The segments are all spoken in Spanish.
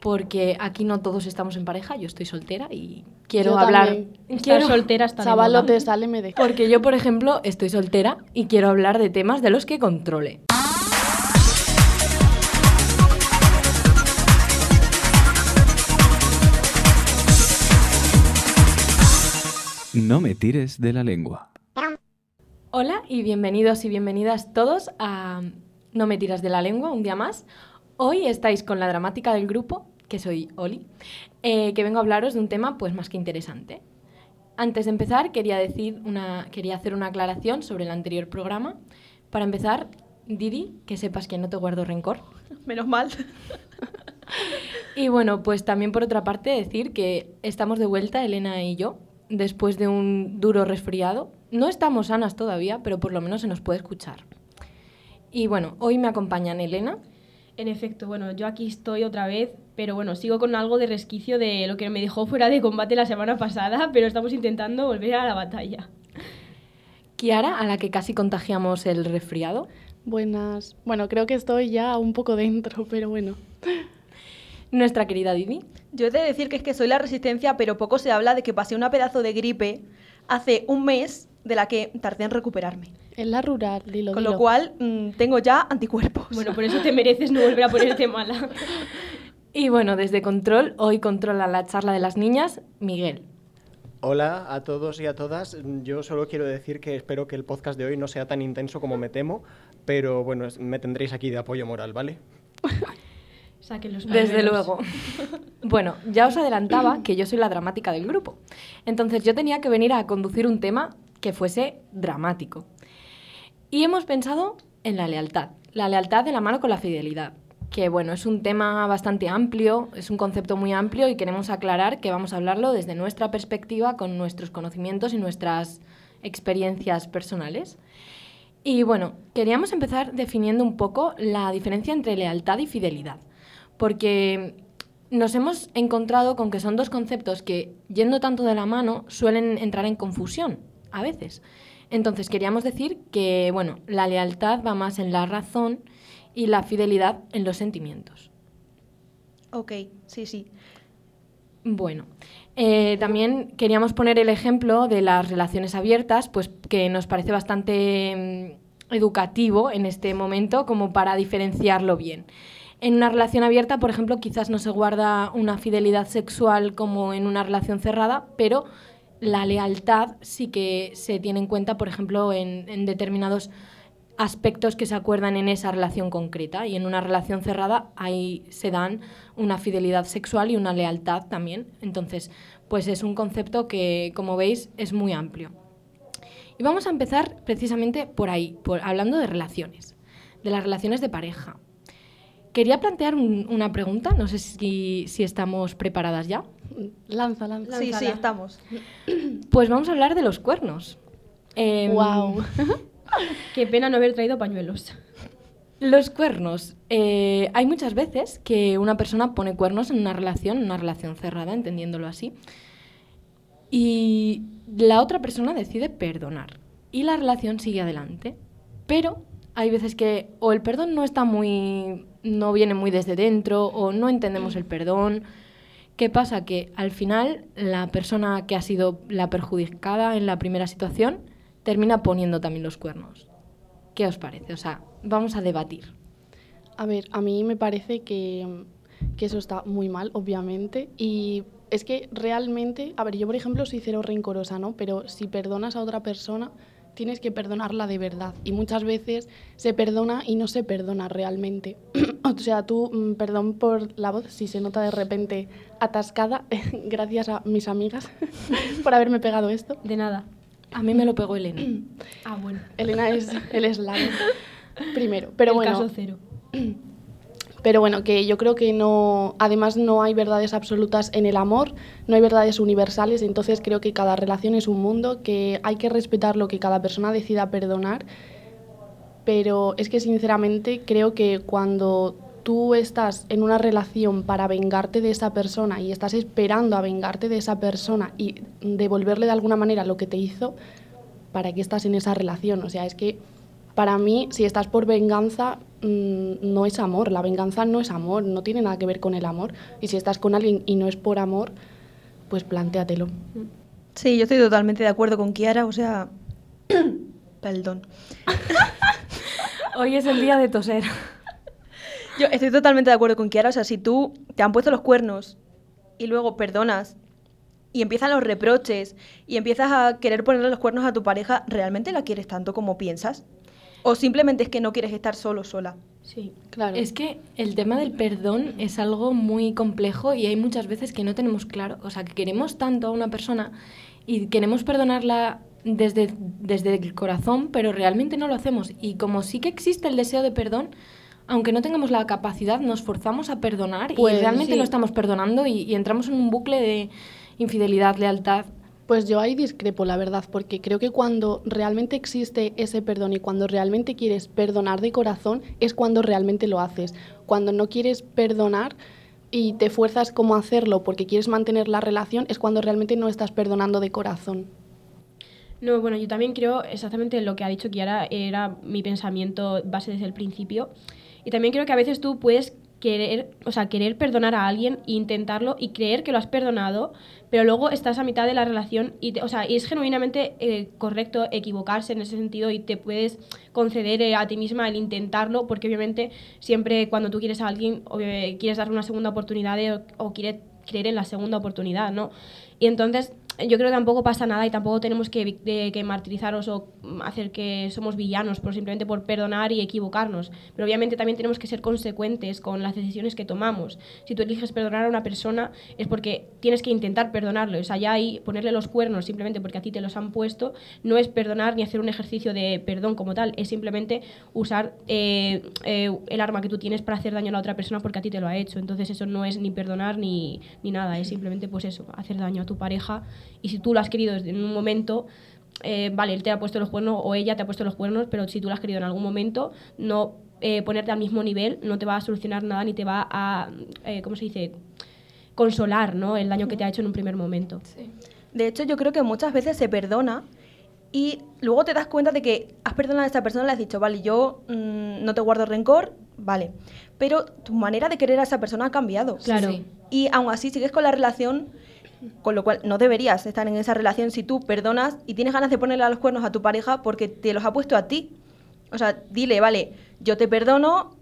porque aquí no todos estamos en pareja, yo estoy soltera y quiero Yo hablar. también. Estar Quiero, soltera moda. Chavalote, sale, me de... porque yo, por ejemplo, estoy soltera y quiero hablar de temas de los que controle. No me tires de la lengua. Hola y bienvenidos y bienvenidas todos a No me tiras de la lengua, un día más. Hoy estáis con la dramática del grupo, que soy Oli, eh, que vengo a hablaros de un tema pues más que interesante. Antes de empezar, quería, decir una, quería hacer una aclaración sobre el anterior programa. Para empezar, Didi, que sepas que no te guardo rencor. Menos mal. Y bueno, pues también por otra parte decir que estamos de vuelta, Elena y yo, después de un duro resfriado. No estamos sanas todavía, pero por lo menos se nos puede escuchar. Y bueno, hoy me acompañan Elena. En efecto, bueno, yo aquí estoy otra vez, pero bueno, sigo con algo de resquicio de lo que me dejó fuera de combate la semana pasada, pero estamos intentando volver a la batalla. Kiara, a la que casi contagiamos el resfriado. Buenas. Bueno, creo que estoy ya un poco dentro, pero bueno. Nuestra querida Didi. Yo he de decir que es que soy la resistencia, pero poco se habla de que pasé una pedazo de gripe hace un mes de la que tardé en recuperarme. Es la rural, dilo, Con dilo. lo cual mm, tengo ya anticuerpos. Bueno, por eso te mereces no volver a ponerte mala. Y bueno, desde Control, hoy controla la charla de las niñas, Miguel. Hola a todos y a todas. Yo solo quiero decir que espero que el podcast de hoy no sea tan intenso como me temo, pero bueno, me tendréis aquí de apoyo moral, ¿vale? Saquen los Desde luego. Bueno, ya os adelantaba que yo soy la dramática del grupo. Entonces yo tenía que venir a conducir un tema que fuese dramático. Y hemos pensado en la lealtad. La lealtad de la mano con la fidelidad. Que bueno, es un tema bastante amplio, es un concepto muy amplio y queremos aclarar que vamos a hablarlo desde nuestra perspectiva, con nuestros conocimientos y nuestras experiencias personales. Y bueno, queríamos empezar definiendo un poco la diferencia entre lealtad y fidelidad, porque nos hemos encontrado con que son dos conceptos que, yendo tanto de la mano, suelen entrar en confusión a veces. Entonces queríamos decir que, bueno, la lealtad va más en la razón y la fidelidad en los sentimientos. Ok, sí, sí. Bueno, eh, también queríamos poner el ejemplo de las relaciones abiertas, pues que nos parece bastante mm, educativo en este momento como para diferenciarlo bien. En una relación abierta, por ejemplo, quizás no se guarda una fidelidad sexual como en una relación cerrada, pero la lealtad sí que se tiene en cuenta, por ejemplo, en, determinados aspectos que se acuerdan en esa relación concreta y en una relación cerrada ahí se dan una fidelidad sexual y una lealtad también. Entonces, pues es un concepto que, como veis, es muy amplio. Y vamos a empezar precisamente por ahí, por, hablando de relaciones, de las relaciones de pareja. Quería plantear un- una pregunta, no sé si, si estamos preparadas ya. Lanza, lanza. Sí, sí, estamos. Pues vamos a hablar de los cuernos. Em, Wow. Qué pena no haber traído pañuelos. Los cuernos. Eh, hay muchas veces que una persona pone cuernos en una relación, en una relación cerrada, entendiéndolo así, y la otra persona decide perdonar y la relación sigue adelante. Pero hay veces que o el perdón no está muy, no viene muy desde dentro o no entendemos el perdón. ¿Qué pasa? Que al final la persona que ha sido la perjudicada en la primera situación termina poniendo también los cuernos. ¿Qué os parece? O sea, vamos a debatir. A ver, a mí me parece que, que eso está muy mal, obviamente. Y es que realmente, a ver, yo por ejemplo soy cero rencorosa, ¿no? Pero si perdonas a otra persona, tienes que perdonarla de verdad. Y muchas veces se perdona y no se perdona realmente. o sea, tú, mm, perdón por la voz, si se nota de repente atascada, gracias a mis amigas por haberme pegado esto. De nada. A mí me lo pegó Elena. Ah, bueno. Elena es el eslavo. Primero, pero El bueno. caso cero. Pero bueno, que yo creo que no, además no hay verdades absolutas en el amor, no hay verdades universales, entonces creo que cada relación es un mundo, que hay que respetar lo que cada persona decida perdonar, pero es que sinceramente creo que cuando tú estás en una relación para vengarte de esa persona y estás esperando a vengarte de esa persona y devolverle de alguna manera lo que te hizo, ¿para qué estás en esa relación? O sea, es que para mí, si estás por venganza, no es amor, la venganza no es amor, no tiene nada que ver con el amor. Y si estás con alguien y no es por amor, pues plantéatelo. Sí, yo estoy totalmente de acuerdo con Kiara, o sea... Perdón. Hoy es el día de toser. Yo estoy totalmente de acuerdo con Kiara, o sea, si tú te han puesto los cuernos y luego perdonas y empiezan los reproches y empiezas a querer ponerle los cuernos a tu pareja, ¿realmente la quieres tanto como piensas? ¿O simplemente es que no quieres estar solo sola? Sí. Claro. Es que el tema del perdón es algo muy complejo y hay muchas veces que no tenemos claro, o sea, que queremos tanto a una persona y queremos perdonarla desde, desde el corazón, pero realmente no lo hacemos. Y como sí que existe el deseo de perdón, aunque no tengamos la capacidad, nos forzamos a perdonar Pues, y realmente sí. lo estamos perdonando y, y entramos en un bucle de infidelidad, lealtad. Pues yo ahí discrepo, la verdad, porque creo que cuando realmente existe ese perdón y cuando realmente quieres perdonar de corazón es cuando realmente lo haces. Cuando no quieres perdonar y te fuerzas como a hacerlo porque quieres mantener la relación es cuando realmente no estás perdonando de corazón. No, bueno, yo también creo exactamente lo que ha dicho Kiara, era mi pensamiento base desde el principio. Y también creo que a veces tú puedes querer, o sea, querer perdonar a alguien intentarlo y creer que lo has perdonado, pero luego estás a mitad de la relación y, te- o sea, y es genuinamente eh, correcto equivocarse en ese sentido y te puedes conceder eh, a ti misma el intentarlo, porque obviamente siempre cuando tú quieres a alguien, obvio- quieres darle una segunda oportunidad o, o quieres creer en la segunda oportunidad, ¿no? Y entonces yo creo que tampoco pasa nada y tampoco tenemos que, de- que martirizarnos o mm, hacer que somos villanos por simplemente por perdonar y equivocarnos. Pero obviamente también tenemos que ser consecuentes con las decisiones que tomamos. Si tú eliges perdonar a una persona es porque tienes que intentar perdonarlo. O sea, ya ahí ponerle los cuernos simplemente porque a ti te los han puesto no es perdonar ni hacer un ejercicio de perdón como tal, es simplemente usar eh, eh, el arma que tú tienes para hacer daño a la otra persona porque a ti te lo ha hecho. Entonces eso no es ni perdonar ni, ni nada, es simplemente pues eso, hacer daño a tu pareja y si tú lo has querido en un momento, eh, vale, él te ha puesto los cuernos o ella te ha puesto los cuernos, pero si tú lo has querido en algún momento, no eh, ponerte al mismo nivel no te va a solucionar nada ni te va a, eh, ¿cómo se dice? Consolar, ¿no? El daño que te ha hecho en un primer momento. De hecho, yo creo que muchas veces se perdona y luego te das cuenta de que has perdonado a esta persona, le has dicho, vale, yo mm, no te guardo rencor, vale. Pero tu manera de querer a esa persona ha cambiado. Claro. Sí. Y aún así sigues con la relación, con lo cual no deberías estar en esa relación si tú perdonas y tienes ganas de ponerle a los cuernos a tu pareja porque te los ha puesto a ti. O sea, dile, vale, yo te perdono,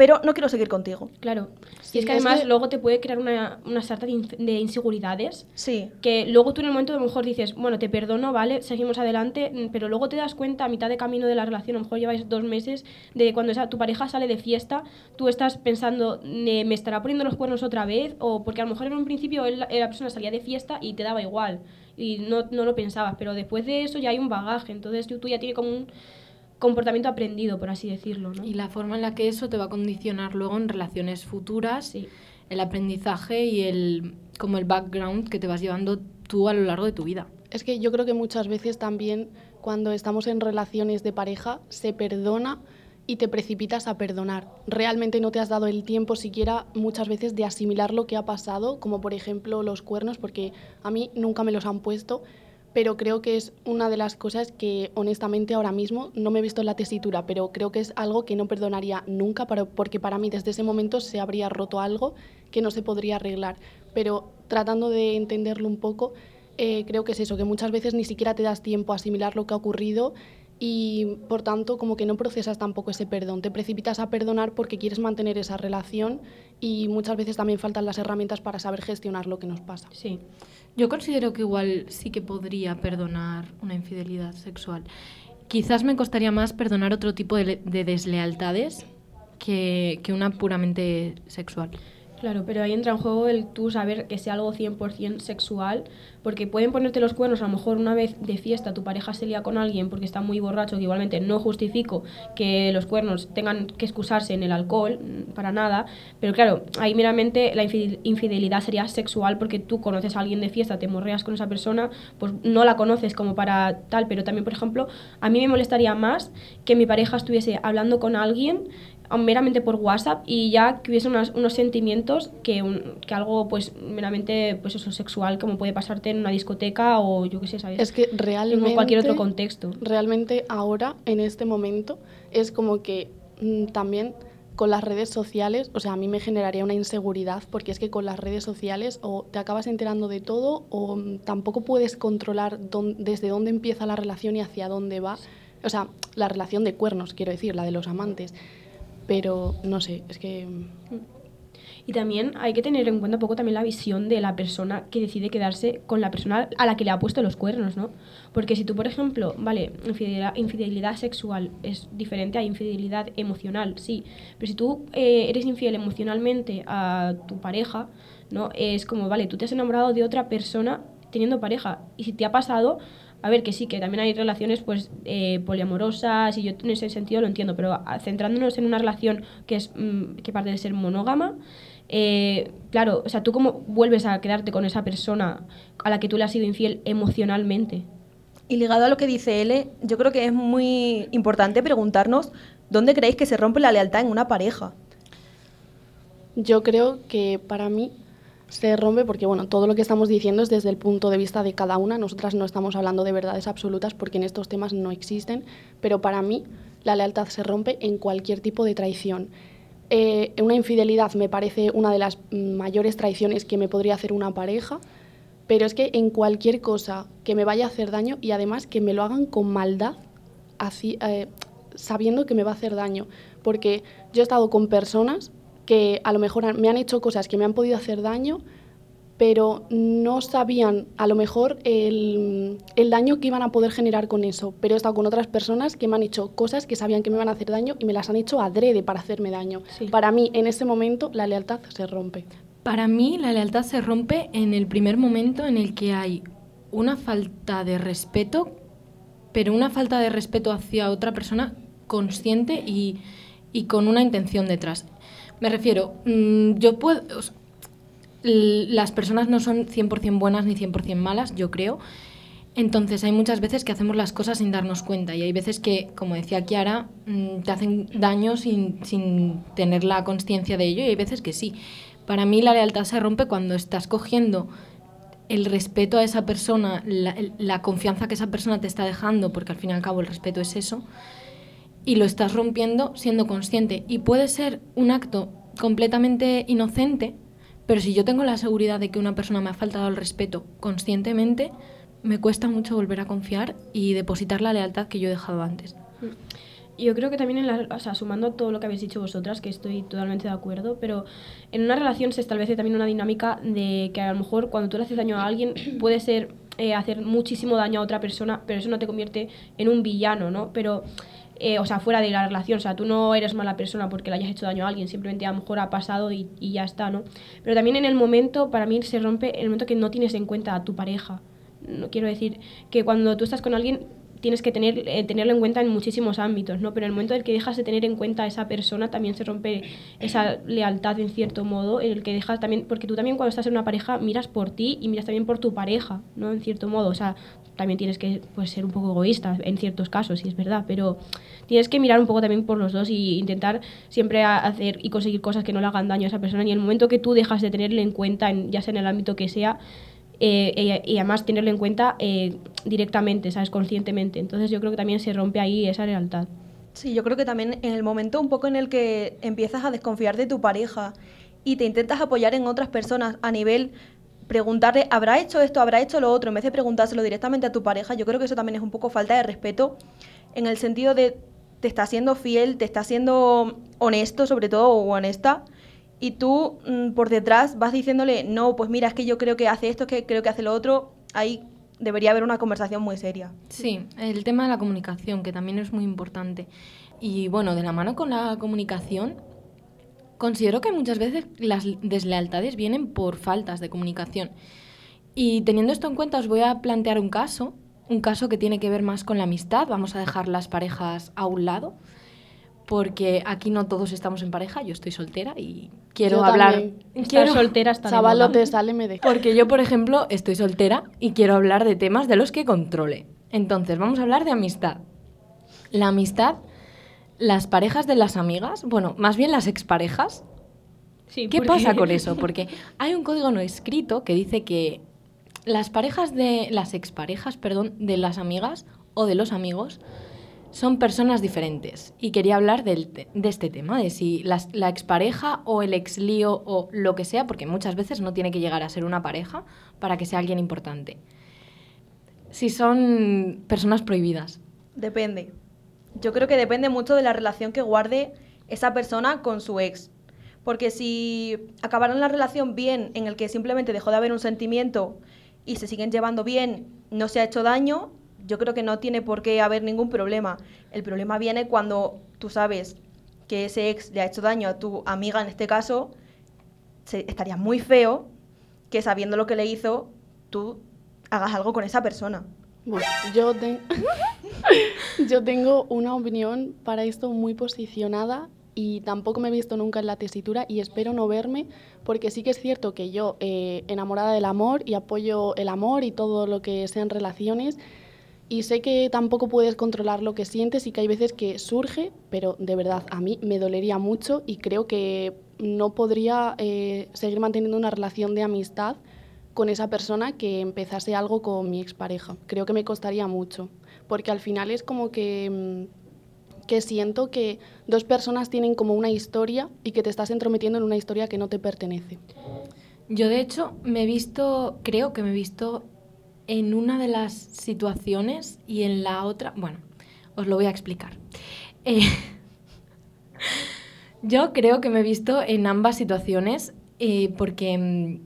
pero no quiero seguir contigo. Claro. Sí, y es que es además que- luego te puede crear una, una sarta de, de inseguridades Sí. que luego tú en el momento a lo mejor dices, bueno, te perdono, vale, seguimos adelante, mm, pero luego te das cuenta a mitad de camino de la relación, a lo mejor lleváis dos meses, de cuando esa, tu pareja sale de fiesta, tú estás pensando, "Ne- ¿me estará poniendo los cuernos otra vez? O porque a lo mejor en un principio él- la persona salía de fiesta y te daba igual y no, no lo pensabas, pero después de eso ya hay un bagaje, entonces tú, tú ya tienes como un comportamiento aprendido, por así decirlo, ¿no? Y la forma en la que eso te va a condicionar luego en relaciones futuras, Sí. el aprendizaje y el como el background que te vas llevando tú a lo largo de tu vida. Es que yo creo que muchas veces también cuando estamos en relaciones de pareja se perdona y te precipitas a perdonar. Realmente no te has dado el tiempo siquiera muchas veces de asimilar lo que ha pasado, como por ejemplo los cuernos, porque a mí nunca me los han puesto, pero creo que es una de las cosas que honestamente ahora mismo no me he visto en la tesitura, pero creo que es algo que no perdonaría nunca, para- porque para mí desde ese momento se habría roto algo que no se podría arreglar. Pero tratando de entenderlo un poco, eh, creo que es eso, que muchas veces ni siquiera te das tiempo a asimilar lo que ha ocurrido y por tanto como que no procesas tampoco ese perdón, te precipitas a perdonar porque quieres mantener esa relación y muchas veces también faltan las herramientas para saber gestionar lo que nos pasa. Sí. Yo considero que igual sí que podría perdonar una infidelidad sexual. Quizás me costaría más perdonar otro tipo de, le- de deslealtades que, que una puramente sexual. Claro, pero ahí entra en juego el tú saber que sea algo 100% sexual, porque pueden ponerte los cuernos a lo mejor una vez de fiesta, tu pareja se lía con alguien porque está muy borracho, que igualmente no justifico que los cuernos tengan que excusarse en el alcohol, mm, para nada, pero claro, ahí meramente la infidel- infidelidad sería sexual porque tú conoces a alguien de fiesta, te morreas con esa persona, pues no la conoces como para tal, pero también, por ejemplo, a mí me molestaría más que mi pareja estuviese hablando con alguien meramente por WhatsApp y ya que hubiese unas- unos sentimientos que, un- que algo pues meramente pues eso sexual como puede pasarte en una discoteca o yo qué sé, ¿sabes? Es que realmente... en cualquier otro contexto. Realmente ahora, en este momento, es como que mm, también con las redes sociales, o sea, a mí me generaría una inseguridad porque es que con las redes sociales o te acabas enterando de todo o mm, tampoco puedes controlar dón- desde dónde empieza la relación y hacia dónde va. O sea, la relación de cuernos, quiero decir, la de los amantes. Pero no sé, es que mm, Y también hay que tener en cuenta un poco también la visión de la persona que decide quedarse con la persona a la que le ha puesto los cuernos, ¿no? Porque si tú, por ejemplo, vale, infidelidad, infidelidad sexual es diferente a infidelidad emocional, sí. Pero si tú eh, eres infiel emocionalmente a tu pareja, ¿no? Es como, vale, tú te has enamorado de otra persona teniendo pareja. Y si te ha pasado, a ver, que sí, que también hay relaciones pues eh, poliamorosas y yo en ese sentido lo entiendo, pero centrándonos en una relación que es mm, que parte de ser monógama, eh, claro, o sea, tú cómo vuelves a quedarte con esa persona a la que tú le has sido infiel emocionalmente. Y ligado a lo que dice L, yo creo que es muy importante preguntarnos dónde creéis que se rompe la lealtad en una pareja. Yo creo que para mí se rompe porque, bueno, todo lo que estamos diciendo es desde el punto de vista de cada una. Nosotras no estamos hablando de verdades absolutas porque en estos temas no existen, pero para mí la lealtad se rompe en cualquier tipo de traición. Eh, una infidelidad me parece una de las mayores traiciones que me podría hacer una pareja, pero es que en cualquier cosa que me vaya a hacer daño y además que me lo hagan con maldad, así, eh, sabiendo que me va a hacer daño. Porque yo he estado con personas que a lo mejor me han hecho cosas que me han podido hacer daño, pero no sabían a lo mejor el, el daño que iban a poder generar con eso. Pero he estado con otras personas que me han hecho cosas que sabían que me iban a hacer daño y me las han hecho adrede para hacerme daño. Sí. Para mí, en ese momento, la lealtad se rompe. Para mí la lealtad se rompe en el primer momento en el que hay una falta de respeto, pero una falta de respeto hacia otra persona consciente y, y con una intención detrás. Me refiero, mm, yo puedo... las personas no son 100% buenas ni 100% malas, yo creo. Entonces hay muchas veces que hacemos las cosas sin darnos cuenta y hay veces que, como decía Kiara, mm, te hacen daño sin, sin tener la conciencia de ello y hay veces que sí. Para mí la lealtad se rompe cuando estás cogiendo el respeto a esa persona, la, la confianza que esa persona te está dejando, porque al fin y al cabo el respeto es eso, y lo estás rompiendo siendo consciente. Y puede ser un acto completamente inocente, pero si yo tengo la seguridad de que una persona me ha faltado el respeto conscientemente, me cuesta mucho volver a confiar y depositar la lealtad que yo he dejado antes. Yo creo que también, en la, o sea, sumando todo lo que habéis dicho vosotras, que estoy totalmente de acuerdo, pero en una relación se establece también una dinámica de que a lo mejor cuando tú le haces daño a alguien puede ser eh, hacer muchísimo daño a otra persona, pero eso no te convierte en un villano, ¿no? Pero, eh, o sea, fuera de la relación, o sea, tú no eres mala persona porque le hayas hecho daño a alguien, simplemente a lo mejor ha pasado y, y ya está, ¿no? Pero también en el momento, para mí se rompe el momento que no tienes en cuenta a tu pareja. No quiero decir que cuando tú estás con alguien tienes que tener, eh, tenerlo en cuenta en muchísimos ámbitos, ¿no? Pero en el momento en el que dejas de tener en cuenta a esa persona también se rompe esa lealtad en cierto modo, en el que dejas también, porque tú también cuando estás en una pareja miras por ti y miras también por tu pareja, ¿no? En cierto modo, o sea, también tienes que pues, ser un poco egoísta en ciertos casos, si es verdad, pero tienes que mirar un poco también por los dos y intentar siempre hacer y conseguir cosas que no le hagan daño a esa persona. Y en el momento que tú dejas de tenerle en cuenta, en- ya sea en el ámbito que sea, eh, y, y además tenerlo en cuenta eh, directamente, ¿sabes? Conscientemente. Entonces yo creo que también se rompe ahí esa lealtad. Sí, yo creo que también en el momento un poco en el que empiezas a desconfiar de tu pareja y te intentas apoyar en otras personas a nivel preguntarle, ¿habrá hecho esto, habrá hecho lo otro? En vez de preguntárselo directamente a tu pareja, yo creo que eso también es un poco falta de respeto en el sentido de te está siendo fiel, te está siendo honesto sobre todo o honesta y tú mm, por detrás vas diciéndole, no, pues mira, es que yo creo que hace esto, es que creo que hace lo otro, ahí debería haber una conversación muy seria. Sí, el tema de la comunicación, que también es muy importante. Y bueno, de la mano con la comunicación, considero que muchas veces las deslealtades vienen por faltas de comunicación. Y teniendo esto en cuenta, os voy a plantear un caso, un caso que tiene que ver más con la amistad. Vamos a dejar las parejas a un lado, porque aquí no todos estamos en pareja, yo estoy soltera y quiero Yo hablar. también. Quiero, soltera está. Chavalote, sale, me deja. porque yo, por ejemplo, estoy soltera y quiero hablar de temas de los que controle. Entonces, vamos a hablar de amistad. La amistad, las parejas de las amigas, bueno, más bien las exparejas. Sí, ¿Qué pasa con eso? Porque hay un código no escrito que dice que las parejas de las exparejas, perdón, de las amigas o de los amigos son personas diferentes. Y quería hablar del de este tema, de si las- la, expareja o el ex lío o lo que sea, porque muchas veces no tiene que llegar a ser una pareja para que sea alguien importante. Si son personas prohibidas. Depende. Yo creo que depende mucho de la relación que guarde esa persona con su ex. Porque si acabaron la relación bien, en el que simplemente dejó de haber un sentimiento y se siguen llevando bien, no se ha hecho daño, yo creo que no tiene por qué haber ningún problema. El problema viene cuando tú sabes que ese ex le ha hecho daño a tu amiga en este caso, se- estaría muy feo que sabiendo lo que le hizo, tú hagas algo con esa persona. Bueno, yo, te- yo tengo una opinión para esto muy posicionada y tampoco me he visto nunca en la tesitura y espero no verme porque sí que es cierto que yo eh, enamorada del amor y apoyo el amor y todo lo que sean relaciones y sé que tampoco puedes controlar lo que sientes y que hay veces que surge, pero de verdad a mí me dolería mucho y creo que no podría eh, seguir manteniendo una relación de amistad con esa persona que empezase algo con mi expareja. Creo que me costaría mucho, porque al final es como que, mm, que siento que dos personas tienen como una historia y que te estás entrometiendo en una historia que no te pertenece. Yo, de hecho, me he visto, creo que me he visto en una de las situaciones y en la otra, bueno, os lo voy a explicar. Eh, yo creo que me he visto en ambas situaciones eh, porque mm,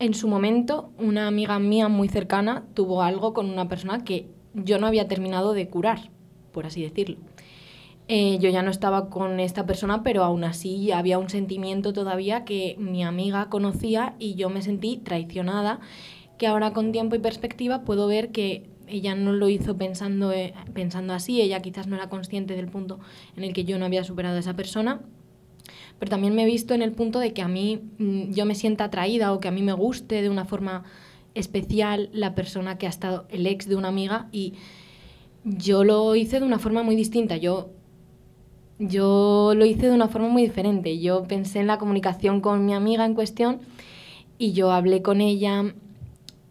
en su momento una amiga mía muy cercana tuvo algo con una persona que yo no había terminado de curar, por así decirlo. Eh, yo ya no estaba con esta persona, pero aún así había un sentimiento todavía que mi amiga conocía y yo me sentí traicionada, que ahora con tiempo y perspectiva puedo ver que ella no lo hizo pensando, eh, pensando así, ella quizás no era consciente del punto en el que yo no había superado a esa persona, pero también me he visto en el punto de que a mí mm, yo me sienta atraída o que a mí me guste de una forma especial la persona que ha estado el ex de una amiga y yo lo hice de una forma muy distinta. Yo yo lo hice de una forma muy diferente. Yo pensé en la comunicación con mi amiga en cuestión y yo hablé con ella,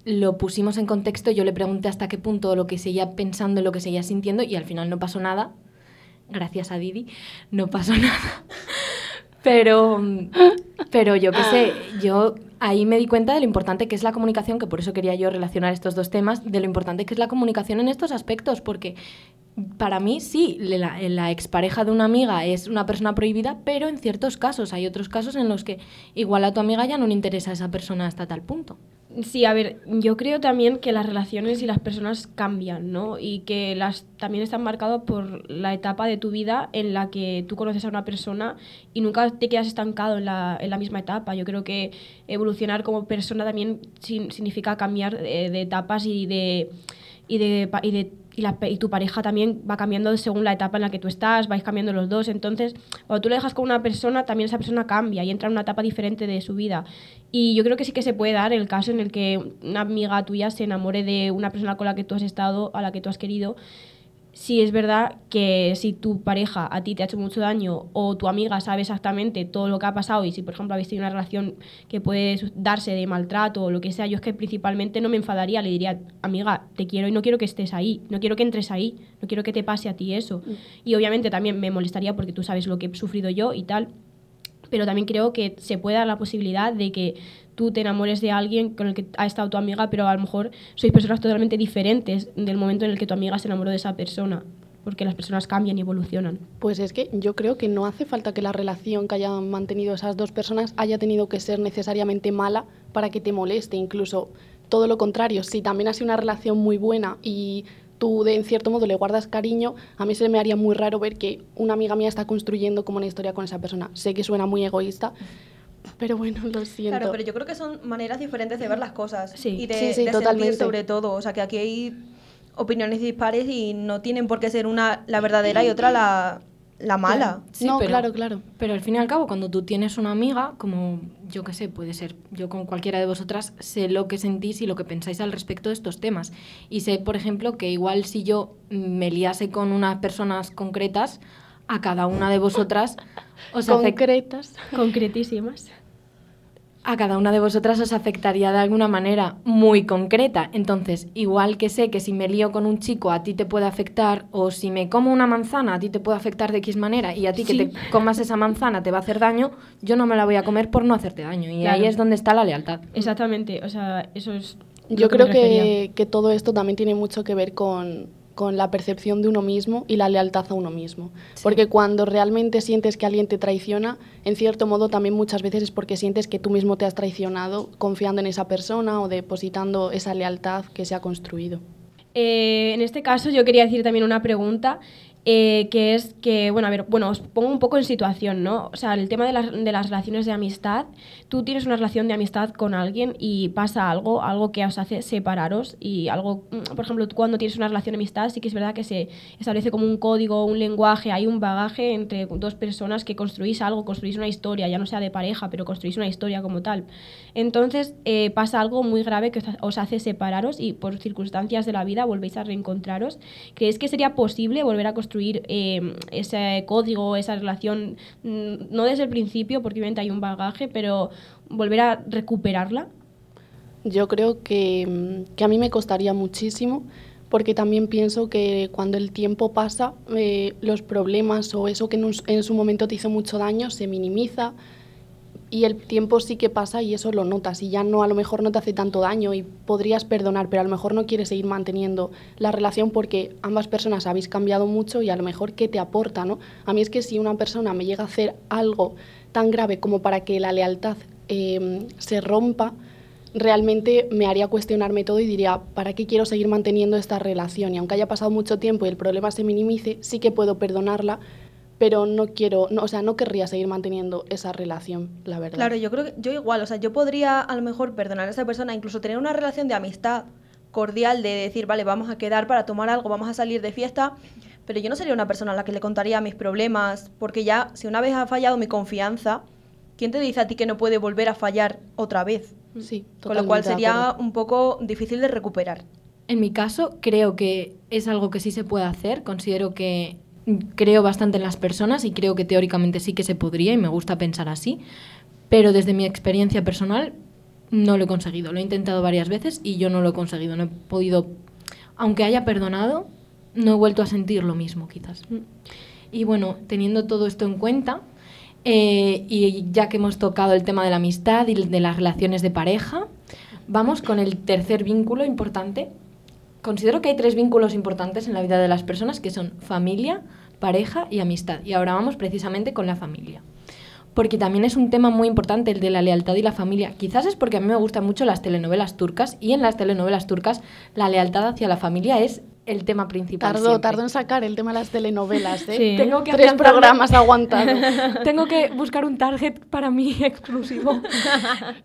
lo pusimos en contexto, yo le pregunté hasta qué punto lo que seguía pensando, lo que seguía sintiendo y al final no pasó nada. Gracias a Didi, no pasó nada. Pero, pero yo qué sé, yo ahí me di cuenta de lo importante que es la comunicación, que por eso quería yo relacionar estos dos temas, de lo importante que es la comunicación en estos aspectos, porque para mí sí, la, la expareja de una amiga es una persona prohibida, pero en ciertos casos, hay otros casos en los que igual a tu amiga ya no le interesa esa persona hasta tal punto. Sí, a ver, yo creo también que las relaciones y las personas cambian, ¿no? Y que las también están marcadas por la etapa de tu vida en la que tú conoces a una persona y nunca te quedas estancado en la, en la misma etapa. Yo creo que evolucionar como persona también sin- significa cambiar de, de etapas y de y de, y de y, la y tu pareja también va cambiando según la etapa en la que tú estás, vais cambiando los dos. Entonces, cuando tú le dejas con una persona, también esa persona cambia y entra en una etapa diferente de su vida. Y yo creo que sí que se puede dar el caso en el que una amiga tuya se enamore de una persona con la que tú has estado, a la que tú has querido. Sí es verdad que si tu pareja a ti te ha hecho mucho daño o tu amiga sabe exactamente todo lo que ha pasado y si por ejemplo habéis tenido una relación que puede darse de maltrato o lo que sea, yo es que principalmente no me enfadaría, le diría, amiga, te quiero y no quiero que estés ahí, no quiero que entres ahí, no quiero que te pase a ti eso. Y obviamente también me molestaría porque tú sabes lo que he sufrido yo y tal, pero también creo que se puede dar la posibilidad de que tú te enamores de alguien con el que ha estado tu amiga, pero a lo mejor sois personas totalmente diferentes del momento en el que tu amiga se enamoró de esa persona, porque las personas cambian y evolucionan. Pues es que yo creo que no hace falta que la relación que hayan mantenido esas dos personas haya tenido que ser necesariamente mala para que te moleste, incluso todo lo contrario, si también ha sido una relación muy buena y tú de en cierto modo le guardas cariño, a mí se me haría muy raro ver que una amiga mía está construyendo como una historia con esa persona. Sé que suena muy egoísta, pero bueno, lo siento. Claro, pero yo creo que son maneras diferentes de ver las cosas Sí. y de, Sí, sí, de sentir totalmente. sobre todo. O sea, que aquí hay opiniones dispares y no tienen por qué ser una la verdadera y otra la, la mala. Sí, no, pero- claro, claro. Pero al fin y al cabo, cuando tú tienes una amiga, como yo que sé, puede ser yo con cualquiera de vosotras, sé lo que sentís y lo que pensáis al respecto de estos temas. Y sé, por ejemplo, que igual si yo me liase con unas personas concretas, a cada una de vosotras os Concretas. Concretísimas. a cada una de vosotras os afectaría de alguna manera muy concreta. Entonces, igual que sé que si me lío con un chico a ti te puede afectar, o si me como una manzana a ti te puede afectar de X manera, y a ti que te comas esa manzana te va a hacer daño, yo no me la voy a comer por no hacerte daño. Y ahí es donde está la lealtad. Exactamente, o sea, eso es... Yo creo que, que todo esto también tiene mucho que ver con, con la percepción de uno mismo y la lealtad a uno mismo. Porque cuando realmente sientes que alguien te traiciona, en cierto modo también muchas veces es porque sientes que tú mismo te has traicionado confiando en esa persona o depositando esa lealtad que se ha construido. Eh, en este caso yo quería decir también una pregunta, eh, que es que, bueno, a ver, bueno, os pongo un poco en situación, ¿no? O sea, el tema de las, de las relaciones de amistad, tú tienes una relación de amistad con alguien y pasa algo, algo que os hace separaros y algo, mm, por ejemplo, tú cuando tienes una relación de amistad sí que es verdad que se establece como un código, un lenguaje, hay un bagaje entre dos personas que construís algo, construís una historia, ya no sea de pareja, pero construís una historia como tal. Entonces eh, pasa algo muy grave que os ha- os hace separaros y por circunstancias de la vida volvéis a reencontraros. ¿Creéis que sería posible volver a construir eh, ese código, esa relación, mm, no desde el principio, porque obviamente hay un bagaje, pero volver a recuperarla? Yo creo que, mm, a mí me costaría muchísimo porque también pienso que cuando el tiempo pasa, eh, los problemas o eso que en su momento te hizo mucho daño se minimiza y el tiempo sí que pasa y eso lo notas y ya no a lo mejor no te hace tanto daño y podrías perdonar, pero a lo mejor no quieres seguir manteniendo la relación porque ambas personas habéis cambiado mucho y a lo mejor qué te aporta, ¿no? A mí es que si una persona me llega a hacer algo tan grave como para que la lealtad eh, se rompa, realmente me haría cuestionarme todo y diría, ¿para qué quiero seguir manteniendo esta relación? Y aunque haya pasado mucho tiempo y el problema se minimice, sí que puedo perdonarla, pero no quiero, no, o sea, no querría seguir manteniendo esa relación, la verdad. Claro, yo creo que yo igual, o sea, yo podría a lo mejor perdonar a esa persona, incluso tener una relación de amistad cordial de decir, vale, vamos a quedar para tomar algo, vamos a salir de fiesta, pero yo no sería una persona a la que le contaría mis problemas, porque ya si una vez ha fallado mi confianza, ¿quién te dice a ti que no puede volver a fallar otra vez? Sí, Con lo cual sería un poco difícil de recuperar. En mi caso, creo que es algo que sí se puede hacer. Considero que mm, creo bastante en las personas y creo que teóricamente sí que se podría y me gusta pensar así. Pero desde mi experiencia personal no lo he conseguido. Lo he intentado varias veces y yo no lo he conseguido. No he podido, aunque haya perdonado, no he vuelto a sentir lo mismo quizás. Y bueno, teniendo todo esto en cuenta, eh, y ya que hemos tocado el tema de la amistad y de las relaciones de pareja, vamos con el tercer vínculo importante. Considero que hay tres vínculos importantes en la vida de las personas que son familia, pareja y amistad. Y ahora vamos precisamente con la familia. Porque también es un tema muy importante el de la lealtad y la familia. Quizás es porque a mí me gustan mucho las telenovelas turcas y en las telenovelas turcas la lealtad hacia la familia es el tema principal. Tardó, siempre. tardó en sacar el tema de las telenovelas, ¿eh? Sí. Tengo que Tres programas aguantado. Tengo que buscar un target para mí exclusivo.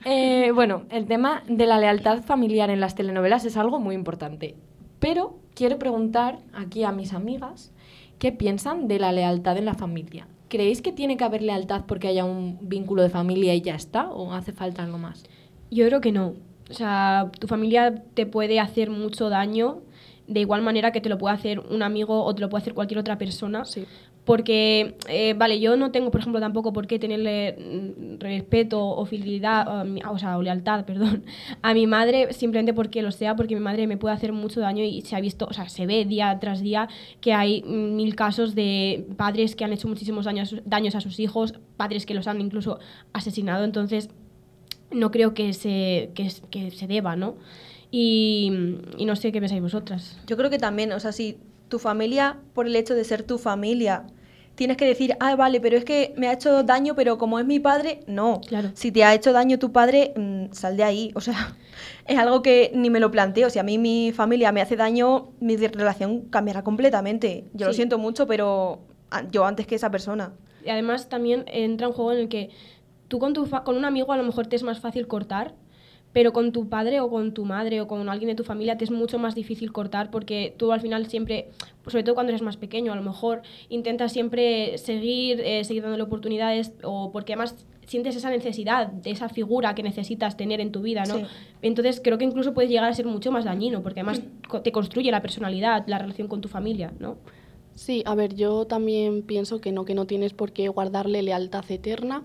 Eh, bueno, el tema de la lealtad familiar en las telenovelas es algo muy importante. Pero quiero preguntar aquí a mis amigas qué piensan de la lealtad en la familia. ¿Creéis que tiene que haber lealtad porque haya un vínculo de familia y ya está? ¿O hace falta algo más? Yo creo que no. O sea, tu familia te puede hacer mucho daño de igual manera que te lo puede hacer un amigo o te lo puede hacer cualquier otra persona. Sí. Porque, eh, vale, yo no tengo, por ejemplo, tampoco por qué tenerle mm, respeto o fidelidad, o, sea, o lealtad, perdón, a mi madre simplemente porque lo sea, porque mi madre me puede hacer mucho daño y se ha visto, o sea, se ve día tras día que hay mm, mil casos de padres que han hecho muchísimos daños, daños a sus hijos, padres que los han incluso asesinado, entonces no creo que se, que se deba, ¿no? Y, y no sé qué pensáis vosotras. Yo creo que también, o sea, si tu familia, por el hecho de ser tu familia, tienes que decir, ah, vale, pero es que me ha hecho daño, pero como es mi padre, no. Claro. Si te ha hecho daño tu padre, mm, sal de ahí. O sea, es algo que ni me lo planteo. Si a mí mi familia me hace daño, mi relación cambiará completamente. Yo lo Sí. siento mucho, pero yo antes que esa persona. Y además también entra un juego en el que tú con, tu fa- con un amigo a lo mejor te es más fácil cortar, pero con tu padre o con tu madre o con alguien de tu familia te es mucho más difícil cortar porque tú al final siempre, sobre todo cuando eres más pequeño, a lo mejor intentas siempre seguir, eh, seguir dándole oportunidades o porque además sientes esa necesidad de esa figura que necesitas tener en tu vida, ¿no? Sí. Entonces creo que incluso puedes llegar a ser mucho más dañino porque además te construye la personalidad, la relación con tu familia, ¿no? Sí, a ver, yo también pienso que no, que no tienes por qué guardarle lealtad eterna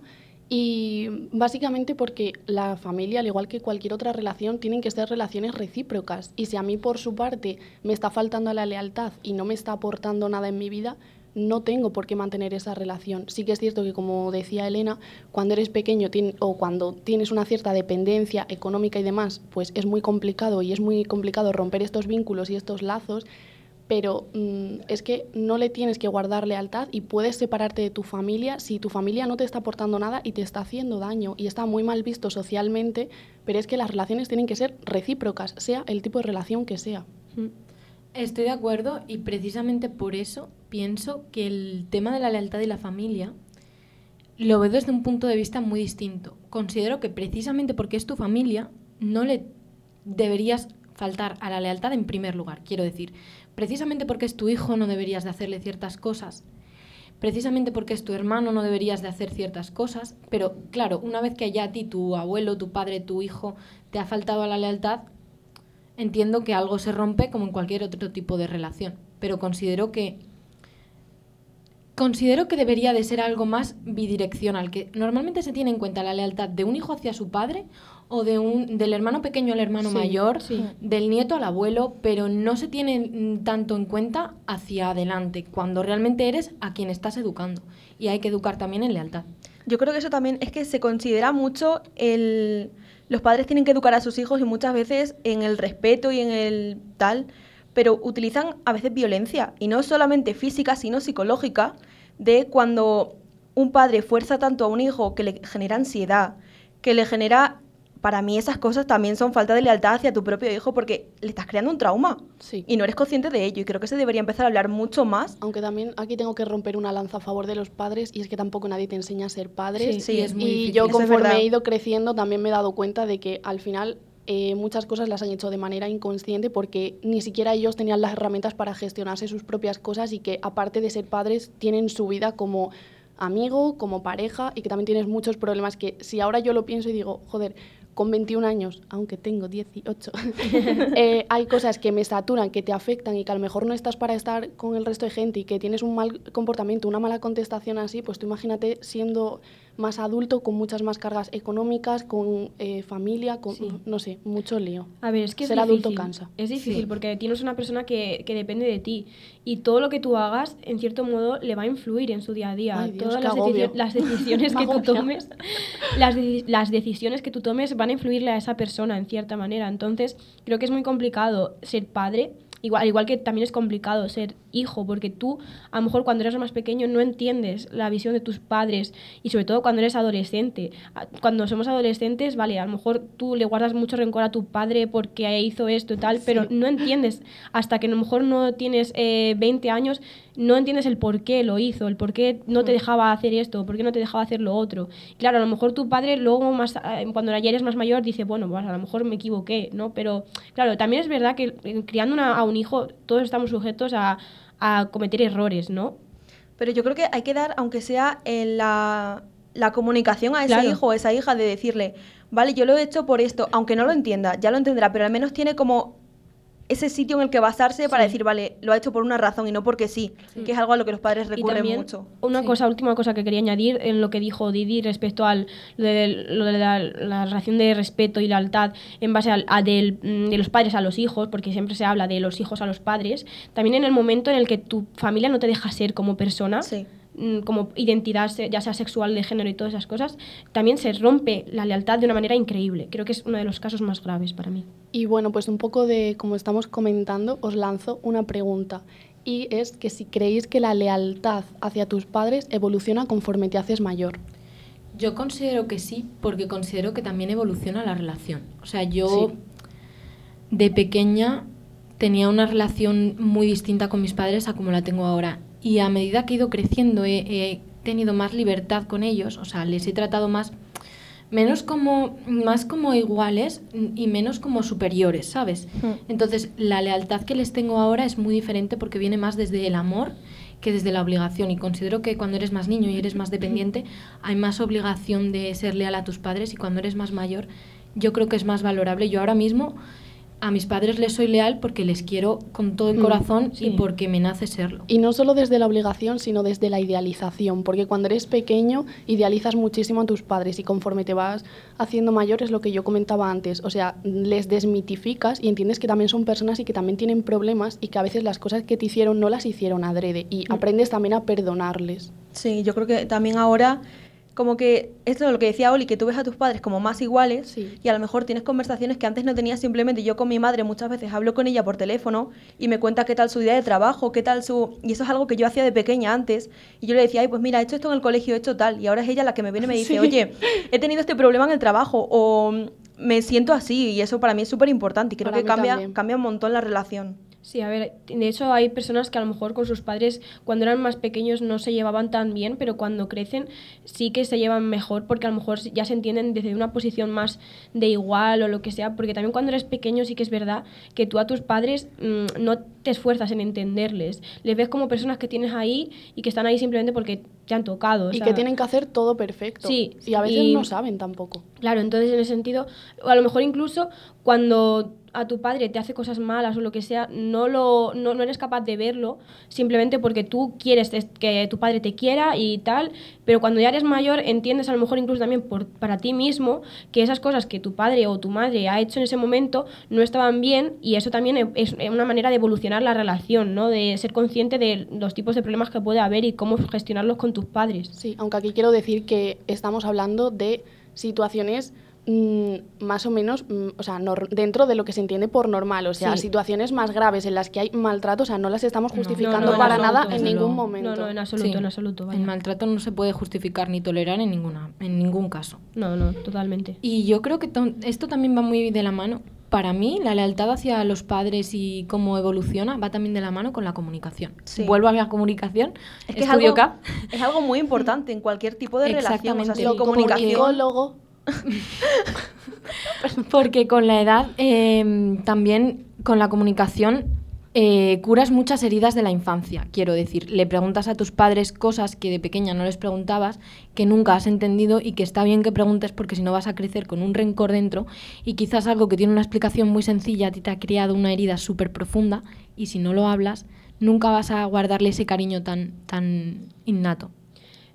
Y básicamente porque la familia, al igual que cualquier otra relación, tienen que ser relaciones recíprocas. Y si a mí por su parte me está faltando la lealtad y no me está aportando nada en mi vida, no tengo por qué mantener esa relación. Sí que es cierto que, como decía Elena, cuando eres pequeño o cuando tienes una cierta dependencia económica y demás, pues es muy complicado y es muy complicado romper estos vínculos y estos lazos pero mm, es que no le tienes que guardar lealtad y puedes separarte de tu familia si tu familia no te está aportando nada y te está haciendo daño y está muy mal visto socialmente, pero es que las relaciones tienen que ser recíprocas, sea el tipo de relación que sea. Mm. Estoy de acuerdo y precisamente por eso pienso que el tema de la lealtad y la familia lo veo desde un punto de vista muy distinto. Considero que precisamente porque es tu familia no le deberías faltar a la lealtad en primer lugar. Quiero decir, precisamente porque es tu hijo no deberías de hacerle ciertas cosas, precisamente porque es tu hermano no deberías de hacer ciertas cosas, pero claro, una vez que ya a ti, tu abuelo, tu padre, tu hijo, te ha faltado a la lealtad, entiendo que algo se rompe como en cualquier otro tipo de relación, pero considero que considero que debería de ser algo más bidireccional, que normalmente se tiene en cuenta la lealtad de un hijo hacia su padre o de un, del hermano pequeño al hermano mayor, del nieto al abuelo, pero no se tiene tanto en cuenta hacia adelante, cuando realmente eres a quien estás educando. Y hay que educar también en lealtad. Yo creo que eso también es que se considera mucho el... Los padres tienen que educar a sus hijos y muchas veces en el respeto y en el tal, pero utilizan a veces violencia, y no solamente física, sino psicológica, de cuando un padre fuerza tanto a un hijo que le genera ansiedad, que le genera para mí esas cosas también son falta de lealtad hacia tu propio hijo porque le estás creando un trauma. Sí. y no eres consciente de ello. Y creo que se debería empezar a hablar mucho más. Aunque también aquí tengo que romper una lanza a favor de los padres y es que tampoco nadie te enseña a ser padre Sí, sí, es muy y yo conforme he ido creciendo también me he dado cuenta de que al final eh, muchas cosas las han hecho de manera inconsciente porque ni siquiera ellos tenían las herramientas para gestionarse sus propias cosas y que aparte de ser padres tienen su vida como amigo, como pareja y que también tienes muchos problemas que si ahora yo lo pienso y digo, joder, con 21 años, aunque tengo 18, eh, hay cosas que me saturan, que te afectan y que a lo mejor no estás para estar con el resto de gente y que tienes un mal comportamiento, una mala contestación así, pues tú imagínate siendo más adulto, con muchas más cargas económicas, con eh, familia, con, no sé, mucho lío. A ver, es que Ser es adulto cansa. Es difícil porque tienes una persona que, que, depende de ti y todo lo que tú hagas, en cierto modo, le va a influir en su día a día. Todas las, las, decisiones que tú tomes, las, las decisiones que tú tomes van a influirle a esa persona en cierta manera. Entonces, creo que es muy complicado ser padre Igual, igual que también es complicado ser hijo, porque tú a lo mejor cuando eres más pequeño no entiendes la visión de tus padres y sobre todo cuando eres adolescente. Cuando somos adolescentes, vale, a lo mejor tú le guardas mucho rencor a tu padre porque hizo esto y tal, pero no entiendes hasta que a lo mejor no tienes eh, 20 años no entiendes el por qué lo hizo, el por qué no te mm. dejaba hacer esto, por qué no te dejaba hacer lo otro. Claro, a lo mejor tu padre luego, más, eh, cuando ya eres más mayor, dice, bueno, pues a lo mejor me equivoqué, ¿no? Pero claro, también es verdad que eh, criando a un hijo todos estamos sujetos a, cometer errores, ¿no? Pero yo creo que hay que dar, aunque sea en la, comunicación a ese hijo o esa hija de decirle, vale, yo lo he hecho por esto, aunque no lo entienda, ya lo entenderá, pero al menos tiene como ese sitio en el que basarse para decir, vale, lo ha hecho por una razón y no porque sí, que es algo a lo que los padres recurren mucho. Una cosa, última cosa que quería añadir en lo que dijo Didi respecto al de, lo de la, relación de respeto y lealtad en base a, mm, de los padres a los hijos, porque siempre se habla de los hijos a los padres, también en el momento en el que tu familia no te deja ser como persona. Como identidad, ya sea sexual, de género y todas esas cosas, también se rompe la lealtad de una manera increíble. Creo que es uno de los casos más graves para mí. Y bueno, pues un poco de, como estamos comentando, os lanzo una pregunta. Y es que si creéis que la lealtad hacia tus padres evoluciona conforme te haces mayor. Yo considero que sí, porque considero que también evoluciona la relación. O sea, yo de pequeña tenía una relación muy distinta con mis padres a como la tengo ahora y a medida que he ido creciendo he, tenido más libertad con ellos, o sea, les he tratado más menos como más como iguales y menos como superiores, ¿sabes? Hmm. Entonces, la lealtad que les tengo ahora es muy diferente porque viene más desde el amor que desde la obligación y considero que cuando eres más niño y eres más dependiente hay más obligación de ser leal a tus padres y cuando eres más mayor yo creo que es más valorable. Yo ahora mismo a mis padres les soy leal porque les quiero con todo el Mm, corazón sí. y porque me nace serlo. Y no solo desde la obligación, sino desde la idealización, porque cuando eres pequeño idealizas muchísimo a tus padres y conforme te vas haciendo mayor es lo que yo comentaba antes, o sea, les desmitificas y entiendes que también son personas y que también tienen problemas y que a veces las cosas que te hicieron no las hicieron adrede y aprendes también a perdonarles. Sí, yo creo que también ahora, como que esto es lo que decía Oli, que tú ves a tus padres como más iguales Sí. y a lo mejor tienes conversaciones que antes no tenías simplemente. Yo con mi madre muchas veces hablo con ella por teléfono y me cuenta qué tal su día de trabajo, qué tal su... Y eso es algo que yo hacía de pequeña antes. Y yo le decía, ay, pues mira, he hecho esto en el colegio, he hecho tal. Y ahora es ella la que me viene y me dice, Sí. oye, he tenido este problema en el trabajo o me siento así. Y eso para mí es súper importante y creo Para que cambia, también. cambia un montón la relación. Sí, a ver, de hecho hay personas que a lo mejor con sus padres cuando eran más pequeños no se llevaban tan bien, pero cuando crecen sí que se llevan mejor porque a lo mejor ya se entienden desde una posición más de igual o lo que sea, porque también cuando eres pequeño sí que es verdad que tú a tus padres mm, no te esfuerzas en entenderles, les ves como personas que tienes ahí y que están ahí simplemente porque te han tocado. o y que tienen que hacer todo perfecto. Sí, y a veces y- no saben tampoco. Claro, entonces en ese sentido, o a lo mejor incluso cuando a tu padre te hace cosas malas o lo que sea, no, lo, no, no eres capaz de verlo simplemente porque tú quieres es- que tu padre te quiera y tal, pero cuando ya eres mayor entiendes a lo mejor incluso también por, para ti mismo que esas cosas que tu padre o tu madre ha hecho en ese momento no estaban bien y eso también e- es una manera de evolucionar la relación, ¿no? de ser consciente de los tipos de problemas que puede haber y cómo gestionarlos con tus padres. Sí, aunque aquí quiero decir que estamos hablando de situaciones más o menos, mm, o sea, dentro de lo que se entiende por normal, o sea, Sí. situaciones más graves en las que hay maltrato, o sea, no las estamos justificando no, no, para en nada absoluto, en ningún momento. No, no, en absoluto, Sí. en absoluto. vaya. El maltrato no se puede justificar ni tolerar en, ninguna, en ningún caso. No, no, totalmente. Y yo creo que to- esto también va muy de la mano. Para mí, la lealtad hacia los padres y cómo evoluciona va también de la mano con la comunicación. Sí. Vuelvo a la comunicación. Es que es estudio algo, es algo muy importante en cualquier tipo de relación. O sea, comunicación. Porque con la edad, eh, también con la comunicación, eh, curas muchas heridas de la infancia. Quiero decir, le preguntas a tus padres cosas que de pequeña no les preguntabas, que nunca has entendido y que está bien que preguntes porque si no vas a crecer con un rencor dentro y quizás algo que tiene una explicación muy sencilla a ti te ha creado una herida súper profunda y si no lo hablas, nunca vas a guardarle ese cariño tan, tan innato.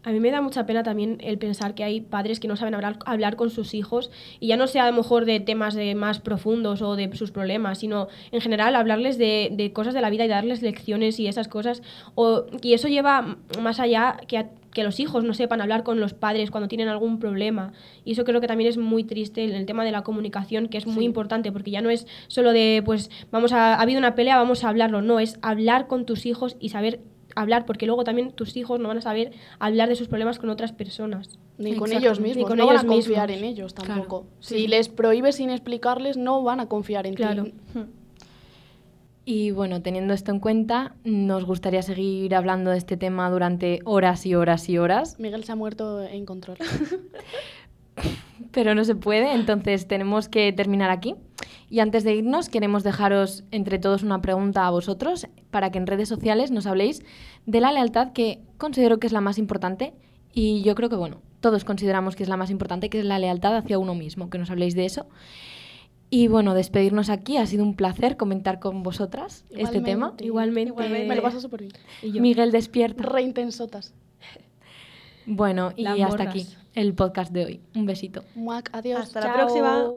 A mí me da mucha pena también el pensar que hay padres que no saben hablar, hablar con sus hijos y ya no sea a lo mejor de temas de más profundos o de sus problemas, sino en general hablarles de, de cosas de la vida y darles lecciones y esas cosas. O, y eso lleva más allá que, a- que los hijos no sepan hablar con los padres cuando tienen algún problema. Y eso creo que también es muy triste en el tema de la comunicación, que es muy Sí. importante, porque ya no es solo de, pues, vamos a, ha habido una pelea, vamos a hablarlo. No, es hablar con tus hijos y saber hablar, porque luego también tus hijos no van a saber hablar de sus problemas con otras personas. ni con ellos Ni mismos, con no van a ellos confiar mismos. en ellos Claro, tampoco. sí. Si les prohíbes sin explicarles, no van a confiar en Claro. ti. Y bueno, teniendo esto en cuenta, nos gustaría seguir hablando de este tema durante horas y horas y horas, Miguel se ha muerto en control. pero no se puede, entonces tenemos que terminar aquí. Y antes de irnos, queremos dejaros entre todos una pregunta a vosotros para que en redes sociales nos habléis de la lealtad que considero que es la más importante y yo creo que, bueno, todos consideramos que es la más importante, que es la lealtad hacia uno mismo, que nos habléis de eso. Y bueno, despedirnos aquí, ha sido un placer comentar con vosotras este tema. Igualmente. Me lo paso súper bien. Y yo. Miguel despierta. Re intensotas. Bueno, y hasta aquí el podcast de hoy. Un besito. Muac, adiós. Hasta la próxima.